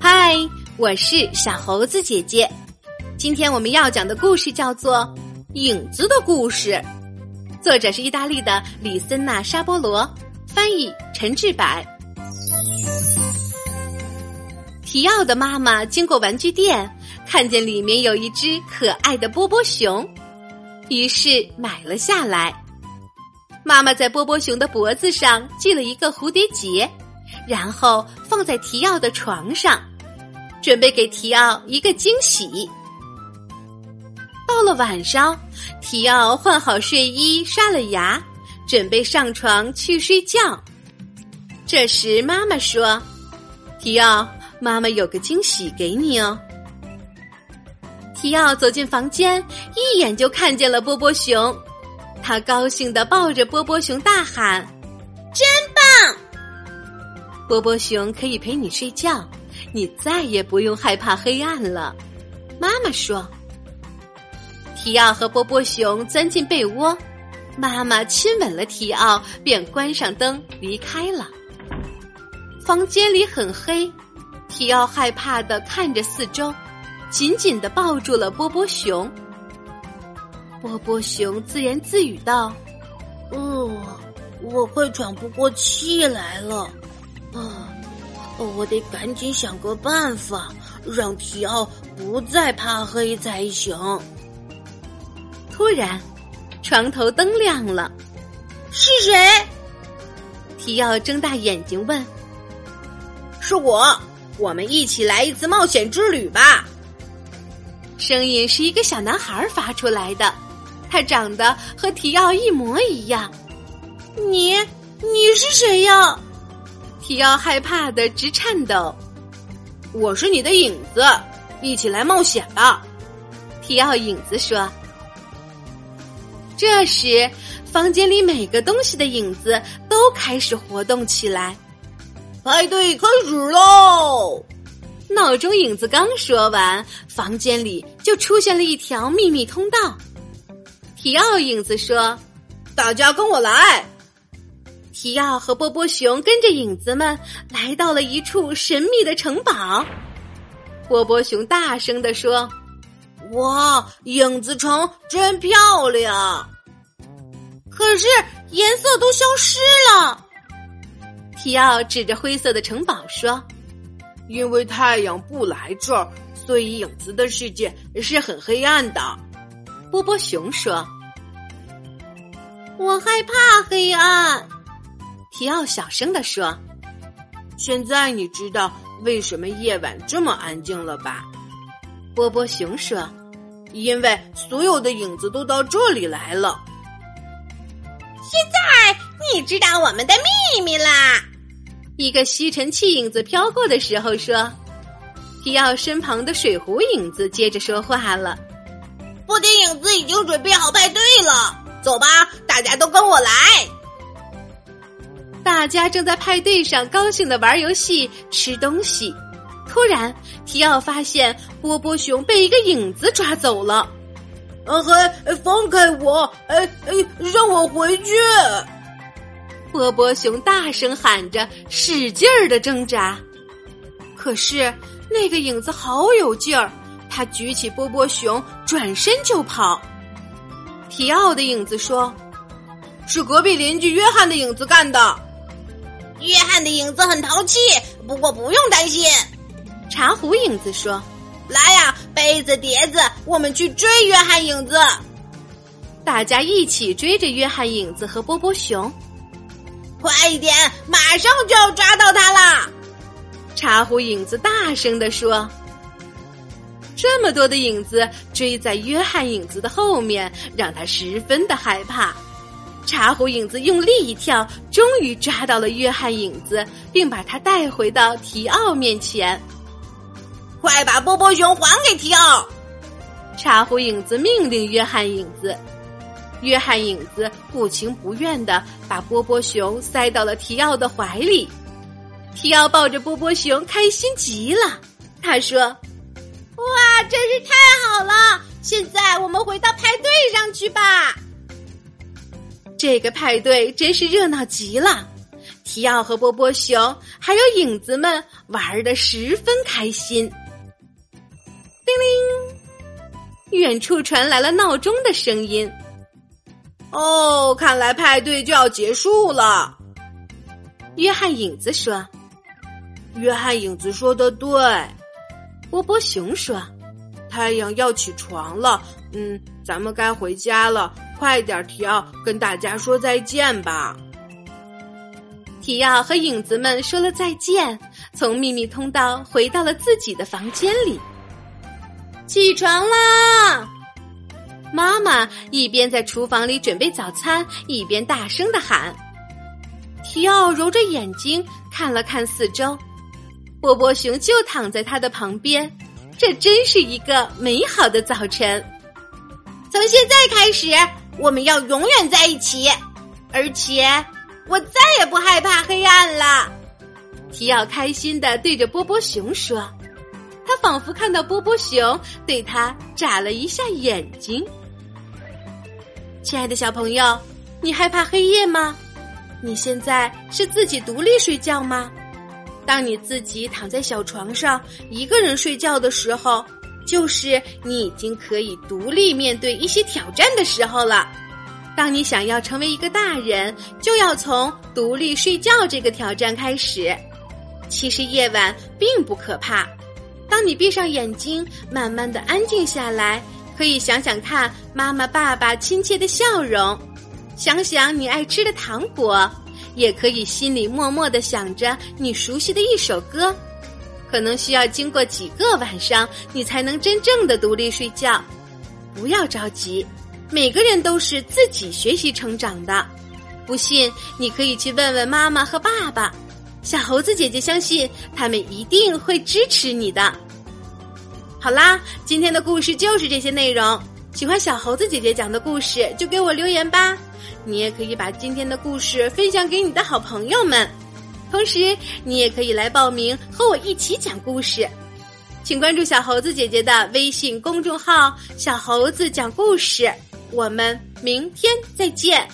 嗨，我是小猴子姐姐。今天我们要讲的故事叫做《影子的故事》，作者是意大利的里森娜·沙波罗，翻译陈志柏。提奥的妈妈经过玩具店，看见里面有一只可爱的波波熊，于是买了下来。妈妈在波波熊的脖子上系了一个蝴蝶结，然后放在提奥的床上，准备给提奥一个惊喜。到了晚上，提奥换好睡衣，刷了牙，准备上床去睡觉。这时，妈妈说：“提奥，妈妈有个惊喜给你哦。”提奥走进房间，一眼就看见了波波熊。他高兴的抱着波波熊大喊：“真棒！波波熊可以陪你睡觉，你再也不用害怕黑暗了。”妈妈说。提奥和波波熊钻进被窝，妈妈亲吻了提奥，便关上灯离开了。房间里很黑，提奥害怕的看着四周，紧紧的抱住了波波熊。波波熊自言自语道：“哦，我快喘不过气来了，啊，我得赶紧想个办法，让提奥不再怕黑才行。”突然，床头灯亮了，是谁？提奥睁大眼睛问：“是我，我们一起来一次冒险之旅吧。”声音是一个小男孩发出来的。他长得和提奥一模一样，你你是谁呀？提奥害怕的直颤抖。我是你的影子，一起来冒险吧。提奥影子说。这时，房间里每个东西的影子都开始活动起来。派对开始喽！闹钟影子刚说完，房间里就出现了一条秘密通道。提奥影子说：“大家跟我来。”提奥和波波熊跟着影子们来到了一处神秘的城堡。波波熊大声的说：“哇，影子城真漂亮！可是颜色都消失了。”提奥指着灰色的城堡说：“因为太阳不来这儿，所以影子的世界是很黑暗的。”波波熊说：“我害怕黑暗。”提奥小声的说：“现在你知道为什么夜晚这么安静了吧？”波波熊说：“因为所有的影子都到这里来了。”现在你知道我们的秘密啦！一个吸尘器影子飘过的时候说：“提奥身旁的水壶影子接着说话了。”布丁影子已经准备好派对了，走吧，大家都跟我来。大家正在派对上高兴的玩游戏、吃东西。突然，提奥发现波波熊被一个影子抓走了。呃，嘿，放开我！哎哎，让我回去！波波熊大声喊着，使劲儿的挣扎。可是那个影子好有劲儿。他举起波波熊，转身就跑。提奥的影子说：“是隔壁邻居约翰的影子干的。”约翰的影子很淘气，不过不用担心。茶壶影子说：“来呀，杯子、碟子，我们去追约翰影子。”大家一起追着约翰影子和波波熊。快一点，马上就要抓到他啦！茶壶影子大声地说。这么多的影子追在约翰影子的后面，让他十分的害怕。茶壶影子用力一跳，终于抓到了约翰影子，并把他带回到提奥面前。快把波波熊还给提奥！茶壶影子命令约翰影子。约翰影子不情不愿的把波波熊塞到了提奥的怀里。提奥抱着波波熊，开心极了。他说。哇，真是太好了！现在我们回到派对上去吧。这个派对真是热闹极了，提奥和波波熊还有影子们玩的十分开心。叮铃，远处传来了闹钟的声音。哦，看来派对就要结束了。约翰影子说：“约翰影子说的对。”波波熊说：“太阳要起床了，嗯，咱们该回家了。快点，提奥，跟大家说再见吧。”提奥和影子们说了再见，从秘密通道回到了自己的房间里。起床啦！妈妈一边在厨房里准备早餐，一边大声的喊。提奥揉着眼睛看了看四周，波波熊就躺在他的旁边。这真是一个美好的早晨。从现在开始，我们要永远在一起，而且我再也不害怕黑暗了。提奥开心的对着波波熊说：“他仿佛看到波波熊对他眨了一下眼睛。”亲爱的小朋友，你害怕黑夜吗？你现在是自己独立睡觉吗？当你自己躺在小床上一个人睡觉的时候，就是你已经可以独立面对一些挑战的时候了。当你想要成为一个大人，就要从独立睡觉这个挑战开始。其实夜晚并不可怕，当你闭上眼睛，慢慢的安静下来。可以想想看，妈妈、爸爸亲切的笑容，想想你爱吃的糖果，也可以心里默默的想着你熟悉的一首歌。可能需要经过几个晚上，你才能真正的独立睡觉。不要着急，每个人都是自己学习成长的。不信，你可以去问问妈妈和爸爸。小猴子姐姐相信，他们一定会支持你的。好啦，今天的故事就是这些内容。喜欢小猴子姐姐讲的故事，就给我留言吧。你也可以把今天的故事分享给你的好朋友们，同时你也可以来报名和我一起讲故事。请关注小猴子姐姐的微信公众号“小猴子讲故事”。我们明天再见。